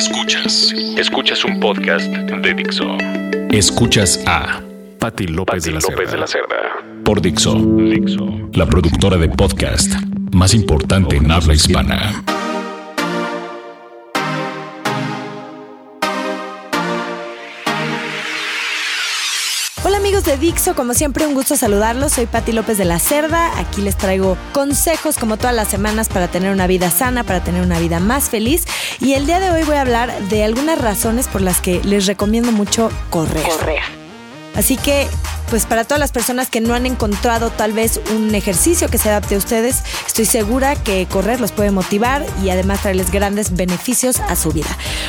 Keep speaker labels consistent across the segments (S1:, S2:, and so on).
S1: Escuchas. Escuchas un podcast de Dixo. Escuchas a Patti López, de, la
S2: López de la Cerda.
S1: Por Dixo. Dixo. La productora de podcast más importante en habla hispana.
S3: Amigos de Dixo, como siempre un gusto saludarlos. Soy Patti López de la Cerda. Aquí les traigo consejos como todas las semanas para tener una vida sana, para tener una vida más feliz. Y el día de hoy voy a hablar de algunas razones por las que les recomiendo mucho correr.
S2: Correr.
S3: Así que pues para todas las personas que no han encontrado tal vez un ejercicio que se adapte a ustedes, estoy segura que correr los puede motivar y además traerles grandes beneficios a su vida.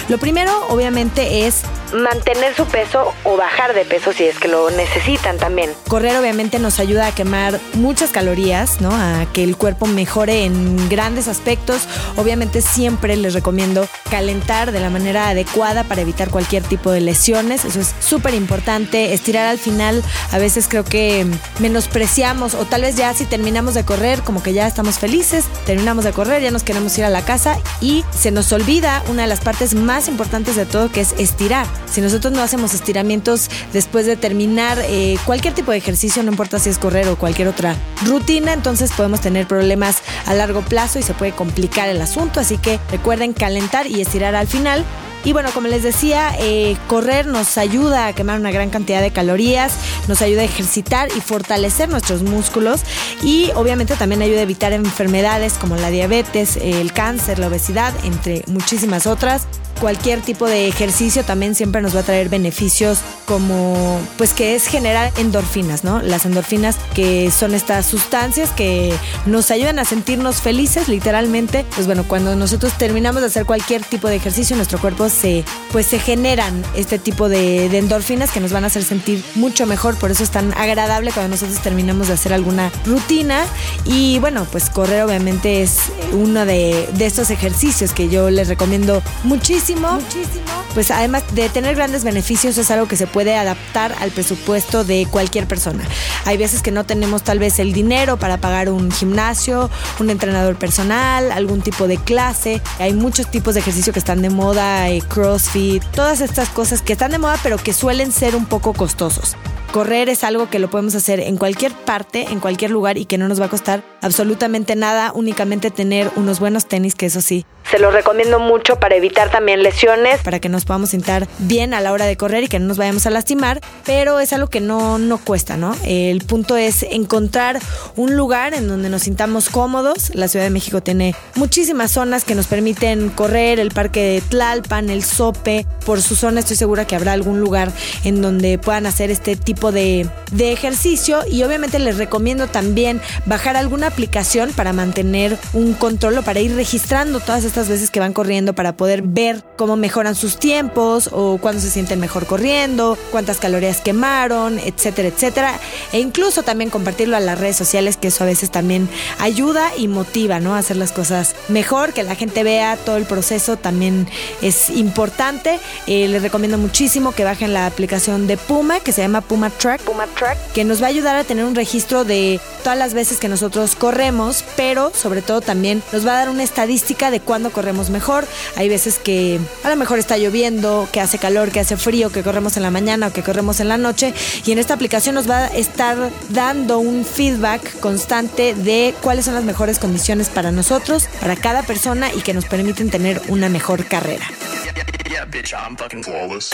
S3: Lo primero, obviamente, es
S4: mantener su peso o bajar de peso si es que lo necesitan también.
S3: Correr obviamente nos ayuda a quemar muchas calorías, ¿no? A que el cuerpo mejore en grandes aspectos. Obviamente siempre les recomiendo calentar de la manera adecuada para evitar cualquier tipo de lesiones. Eso es súper importante. Estirar al final a veces creo que menospreciamos o tal vez ya si terminamos de correr, como que ya estamos felices, terminamos de correr, ya nos queremos ir a la casa y se nos olvida una de las partes más importantes de todo que es estirar. Si nosotros no hacemos estiramientos después de terminar eh, cualquier tipo de ejercicio, no importa si es correr o cualquier otra rutina, entonces podemos tener problemas a largo plazo y se puede complicar el asunto. Así que recuerden calentar y estirar al final y bueno, como les decía, eh, correr nos ayuda a quemar una gran cantidad de calorías, nos ayuda a ejercitar y fortalecer nuestros músculos y obviamente también ayuda a evitar enfermedades como la diabetes, el cáncer, la obesidad, entre muchísimas otras cualquier tipo de ejercicio también siempre nos va a traer beneficios como pues que es generar endorfinas, ¿no? Las endorfinas que son estas sustancias que nos ayudan a sentirnos felices literalmente. Pues bueno, cuando nosotros terminamos de hacer cualquier tipo de ejercicio, nuestro cuerpo se pues se generan este tipo de, endorfinas que nos van a hacer sentir mucho mejor, por eso es tan agradable cuando nosotros terminamos de hacer alguna rutina y bueno, pues correr obviamente es uno de, de estos ejercicios que yo les recomiendo muchísimo muchísimo, Pues además de tener grandes beneficios es algo que se puede adaptar al presupuesto de cualquier persona. Hay veces que no tenemos tal vez el dinero para pagar un gimnasio, un entrenador personal, algún tipo de clase. Hay muchos tipos de ejercicio que están de moda, eh, CrossFit, todas estas cosas que están de moda pero que suelen ser un poco costosos. Correr es algo que lo podemos hacer en cualquier parte, en cualquier lugar y que no nos va a costar absolutamente nada, únicamente tener unos buenos tenis, que eso sí.
S4: Se los recomiendo mucho para evitar también lesiones.
S3: Para que nos podamos sentar bien a la hora de correr y que no nos vayamos a lastimar, pero es algo que no, no cuesta, ¿no? El punto es encontrar un lugar en donde nos sintamos cómodos. La Ciudad de México tiene muchísimas zonas que nos permiten correr, el Parque de Tlalpan, el Sope. Por su zona estoy segura que habrá algún lugar en donde puedan hacer este tipo de, ejercicio y obviamente les recomiendo también bajar alguna aplicación para mantener un control o para ir registrando todas estas veces que van corriendo para poder ver cómo mejoran sus tiempos o cuándo se sienten mejor corriendo, cuántas calorías quemaron, etcétera, etcétera. E incluso también compartirlo a las redes sociales, que eso a veces también ayuda y motiva, ¿no? A hacer las cosas mejor, que la gente vea todo el proceso también es importante. Eh, les recomiendo muchísimo que bajen la aplicación de Puma, que se llama Puma Track,
S4: Track,
S3: que nos va a ayudar a tener un registro de todas las veces que nosotros corremos, pero sobre todo también nos va a dar una estadística de cuándo corremos mejor. Hay veces que a lo mejor está lloviendo, que hace calor, que hace frío, que corremos en la mañana o que corremos en la noche y en esta aplicación nos va a estar dando un feedback constante de cuáles son las mejores condiciones para nosotros, para cada persona y que nos permiten tener una mejor carrera.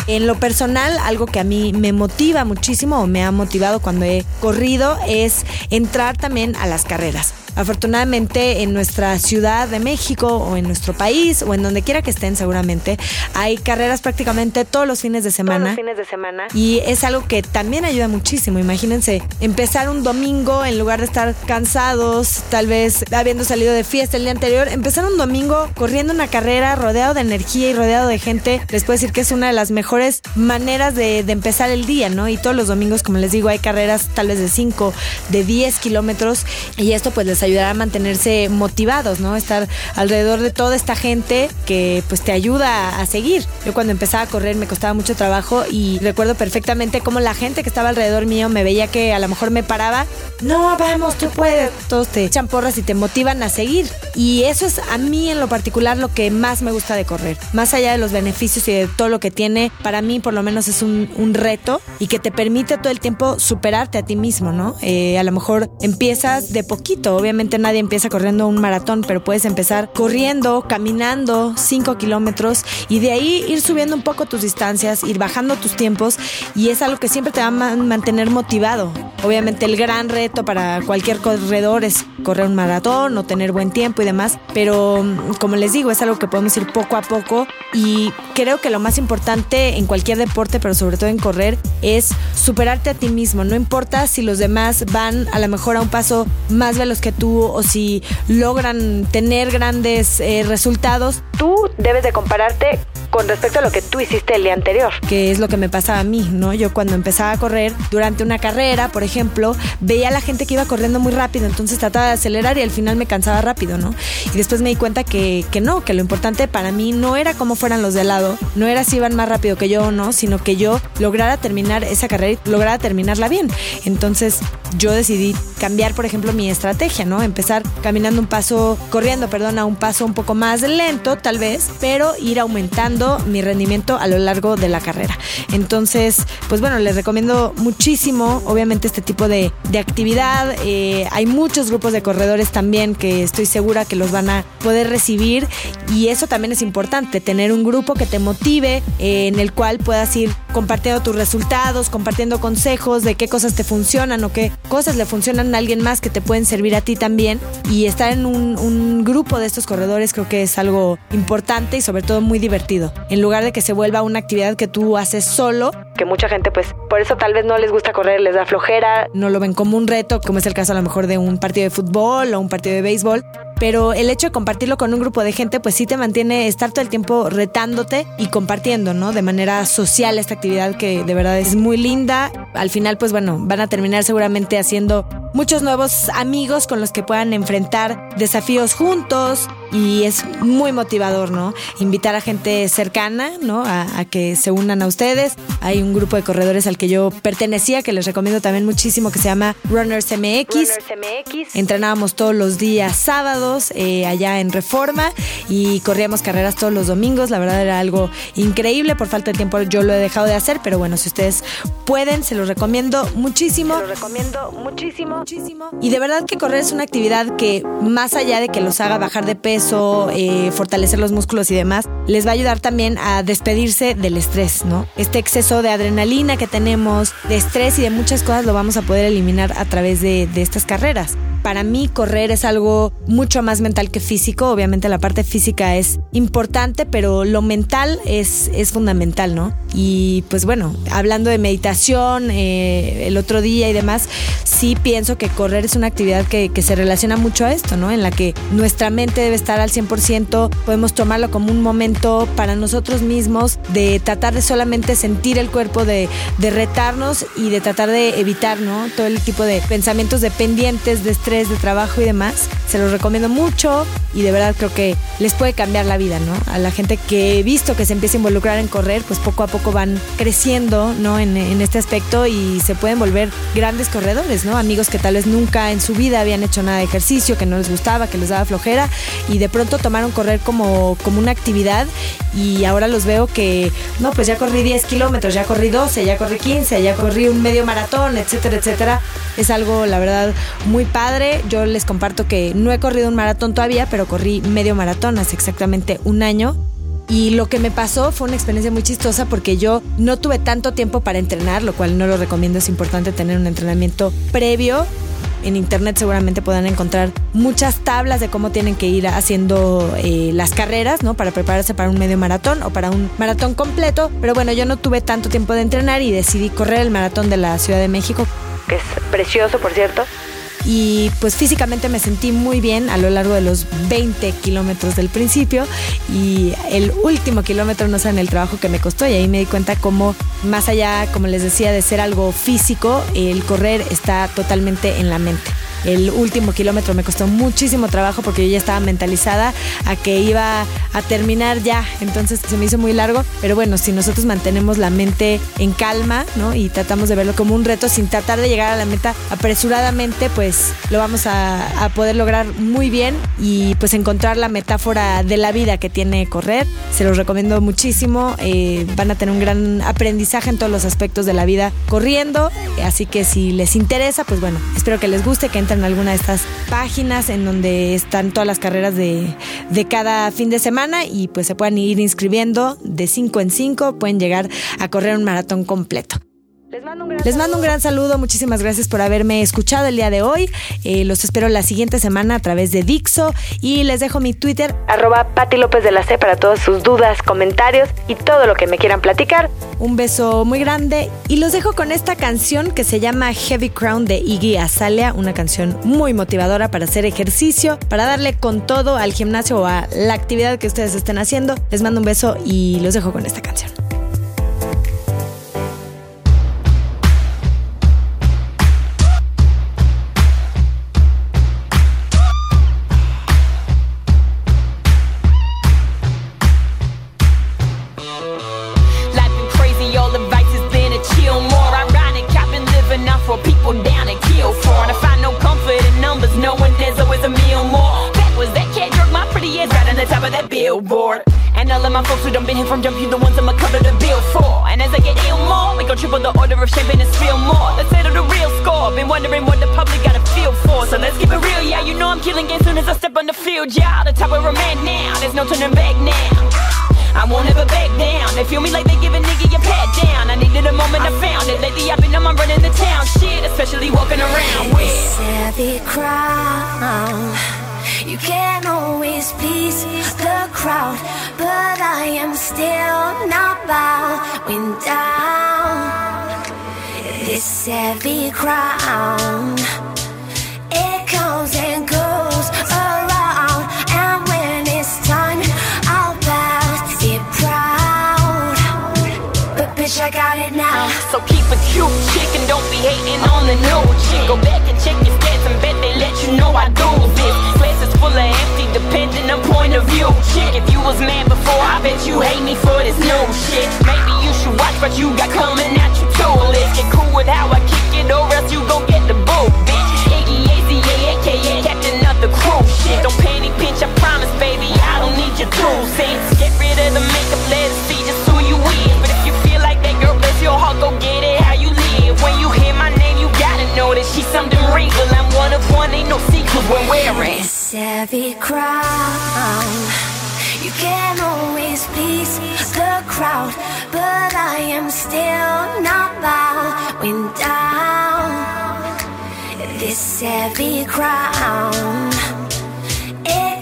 S3: En lo personal, algo que a mí me motiva muchísimo o me ha motivado cuando he corrido es entrar también a las carreras. Afortunadamente en nuestra ciudad de México o en nuestro país o en donde quiera que estén seguramente hay carreras prácticamente todos los fines de semana.
S4: Todos los fines de semana.
S3: Y es algo que también ayuda muchísimo. Imagínense empezar un domingo en lugar de estar cansados, tal vez habiendo salido de fiesta el día anterior, empezar un domingo corriendo una carrera rodeado de energía y rodeado de gente les puedo decir que es una de las mejores maneras de, de empezar el día, ¿no? Y todos los domingos, como les digo, hay carreras tal vez de 5, de 10 kilómetros y esto pues les ayudará a mantenerse motivados, ¿no? Estar alrededor de toda esta gente que pues te ayuda a seguir. Yo cuando empezaba a correr me costaba mucho trabajo y recuerdo perfectamente cómo la gente que estaba alrededor mío me veía que a lo mejor me paraba, no, vamos, tú puedes. Todos te echan porras y te motivan a seguir. Y eso es a mí en lo particular lo que más me gusta de correr. Más allá de los beneficios y de todo lo que tiene, para mí por lo menos es un, un reto y que te permite todo el tiempo superarte a ti mismo, ¿no? Eh, a lo mejor empiezas de poquito, obviamente nadie empieza corriendo un maratón, pero puedes empezar corriendo, caminando 5 kilómetros y de ahí ir subiendo un poco tus distancias, ir bajando tus tiempos y es algo que siempre te va a mantener motivado. Obviamente el gran reto para cualquier corredor es correr un maratón o tener buen tiempo y demás, pero mm, como les digo, es algo que podemos ir poco a poco y creo que lo más importante en cualquier deporte, pero sobre todo en correr, es superarte a ti mismo. No importa si los demás van a lo mejor a un paso más veloz que tú o si logran tener grandes eh, resultados.
S4: Tú debes de compararte con respecto a lo que tú hiciste el día anterior.
S3: Que es lo que me pasaba a mí, ¿no? Yo cuando empezaba a correr durante una carrera, por ejemplo, veía a la gente que iba corriendo muy rápido, entonces trataba de acelerar y al final me cansaba rápido, ¿no? Y después me di cuenta que, que no, que lo importante para mí no era cómo fueran los de lado, no era si iban más rápido que yo o no, sino que yo lograra terminar esa carrera y lograra terminarla bien. Entonces yo decidí cambiar, por ejemplo, mi estrategia, ¿no? Empezar caminando un paso, corriendo, perdón, a un paso un poco más lento, tal vez, pero ir aumentando mi rendimiento a lo largo de la carrera. Entonces, pues bueno, les recomiendo muchísimo, obviamente, este tipo de, de actividad. Eh, hay muchos grupos de corredores también que estoy segura que los van a poder recibir y eso también es importante, tener un grupo que te motive, eh, en el cual puedas ir compartiendo tus resultados, compartiendo consejos de qué cosas te funcionan o qué cosas le funcionan a alguien más que te pueden servir a ti también. Y estar en un, un grupo de estos corredores creo que es algo importante y sobre todo muy divertido. En lugar de que se vuelva una actividad que tú haces solo,
S4: que mucha gente pues por eso tal vez no les gusta correr, les da flojera.
S3: No lo ven como un reto, como es el caso a lo mejor de un partido de fútbol o un partido de béisbol, pero el hecho de compartirlo con un grupo de gente, pues sí te mantiene estar todo el tiempo retándote y compartiendo, ¿no? De manera social esta actividad que de verdad es muy linda. Al final, pues bueno, van a terminar seguramente haciendo muchos nuevos amigos con los que puedan enfrentar desafíos juntos y es muy motivador, ¿no? Invitar a gente cercana, ¿no? A, a, que se unan a ustedes. Hay un grupo de corredores al que yo pertenecía, que les recomiendo también muchísimo, que se llama Runners MX.
S4: Runners MX.
S3: Entrenábamos todos los días sábados eh, allá en Reforma y corríamos carreras todos los domingos. La verdad era algo increíble. Por falta de tiempo yo lo he dejado de hacer, pero bueno, si ustedes pueden, se los recomiendo muchísimo.
S4: Se los recomiendo muchísimo.
S3: Muchísimo. Y de verdad que correr es una actividad que más allá de que los haga bajar de peso, eh, fortalecer los músculos y demás, les va a ayudar también a despedirse del estrés, ¿no? Este exceso de adrenalina que tenemos, de estrés y de muchas cosas lo vamos a poder eliminar a través de, de estas carreras para mí correr es algo mucho más mental que físico. Obviamente la parte física es importante, pero lo mental es, es fundamental, ¿no? Y pues bueno, hablando de meditación, eh, el otro día y demás, sí pienso que correr es una actividad que, que, se relaciona mucho a esto, ¿no? En la que nuestra mente debe estar al 100%, podemos tomarlo como un momento para nosotros mismos de tratar de solamente sentir el cuerpo, de, retarnos y de tratar de evitar, ¿no? Todo el tipo de pensamientos dependientes, de estrés de trabajo y demás. Se los recomiendo mucho y de verdad creo que les puede cambiar la vida, ¿no? A la gente que he visto que se empieza a involucrar en correr, pues poco a poco van creciendo, ¿no? En este aspecto y se pueden volver grandes corredores, ¿no? Amigos que tal vez nunca en su vida habían hecho nada de ejercicio, que no les gustaba, que les daba flojera y de pronto tomaron correr como, como una actividad y ahora los veo que, no, pues ya corrí 10 kilómetros, ya corrí 12, ya corrí 15, ya corrí un medio maratón, etcétera, etcétera. Es algo, la verdad, muy padre yo les comparto que no he corrido un maratón todavía, pero corrí medio maratón hace exactamente un año. Y lo que me pasó fue una experiencia muy chistosa porque yo no tuve tanto tiempo para entrenar, lo cual no lo recomiendo, es importante tener un entrenamiento previo. En internet seguramente podrán encontrar muchas tablas de cómo tienen que ir haciendo eh, las carreras, ¿no? Para prepararse para un medio maratón o para un maratón completo. Pero bueno, yo no tuve tanto tiempo de entrenar y decidí correr el maratón de la Ciudad de México.
S4: Que es precioso, por cierto
S3: y pues físicamente me sentí muy bien a lo largo de los 20 kilómetros del principio y el último kilómetro no saben el trabajo que me costó y ahí me di cuenta cómo más allá, como les decía, de ser algo físico, el correr está totalmente en la mente. El último kilómetro me costó muchísimo trabajo porque yo ya estaba mentalizada a que iba a terminar ya. Entonces se me hizo muy largo. Pero bueno, si nosotros mantenemos la mente en calma, ¿no? Y tratamos de verlo como un reto sin tratar de llegar a la meta apresuradamente, pues lo vamos a, a poder lograr muy bien y pues encontrar la metáfora de la vida que tiene correr. Se los recomiendo muchísimo. Eh, van a tener un gran aprendizaje en todos los aspectos de la vida corriendo. Así que si les interesa, pues bueno, espero que les guste, que en alguna de estas páginas en donde están todas las carreras de, de cada fin de semana y pues se pueden ir inscribiendo de 5 en 5, pueden llegar a correr un maratón completo. Les mando, un gran, saludo, muchísimas gracias por haberme escuchado el día de hoy. Eh, los espero la siguiente semana a través de Dixo y les dejo mi Twitter,
S4: arroba Pati López de la C para todas sus dudas, comentarios y todo lo que me quieran platicar.
S3: Un beso muy grande y los dejo con esta canción que se llama Heavy Crown de Iggy Azalea, una canción muy motivadora para hacer ejercicio, para darle con todo al gimnasio o a la actividad que ustedes estén haciendo. Les mando un beso y los dejo con esta canción.
S2: From jump, you the ones I'ma cover the bill for. And as I get ill more, we gon' triple the order of champagne and spill more. Let's settle the real score. Been wondering what the public got to feel for. So let's keep it real, yeah. You know I'm killing it soon as I step on the field, yeah. The top of a man now, there's no turning back now. I won't ever back down. They feel me like they give a nigga your pat down. I needed a moment, I found it. Lately I've been on my running the town shit, especially walking around with.
S5: Savvy crown. You can always please the crowd, but I am still not bowing down. This heavy crown, it comes and goes around, and when it's time, I'll bow it proud. But bitch, I got it now.
S2: So keep it cute, chick, and don't be hating on the new view. Chick, if you was mad before, I bet you hate me for this new shit. Maybe you should watch what you got coming at you too. Let's get cool with how I kick it, or else you gon' get the
S5: crown.
S2: It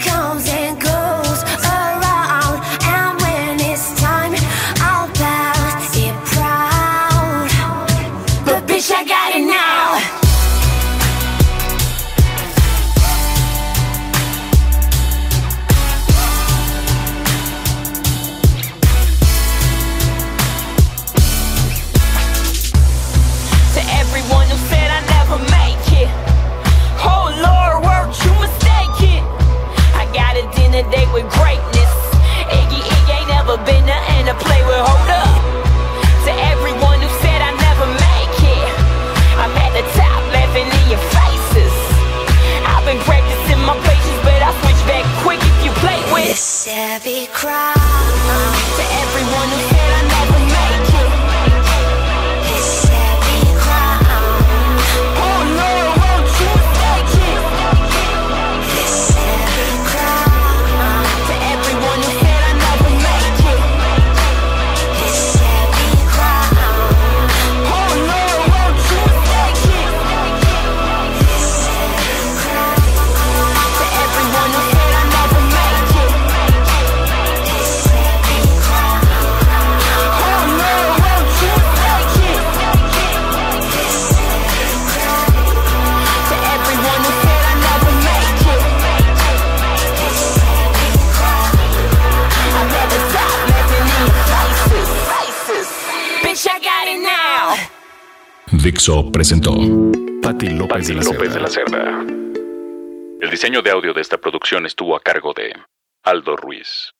S1: Dixo presentó Patti López, de, la López de la Cerda. El diseño de audio de esta producción estuvo a cargo de Aldo Ruiz.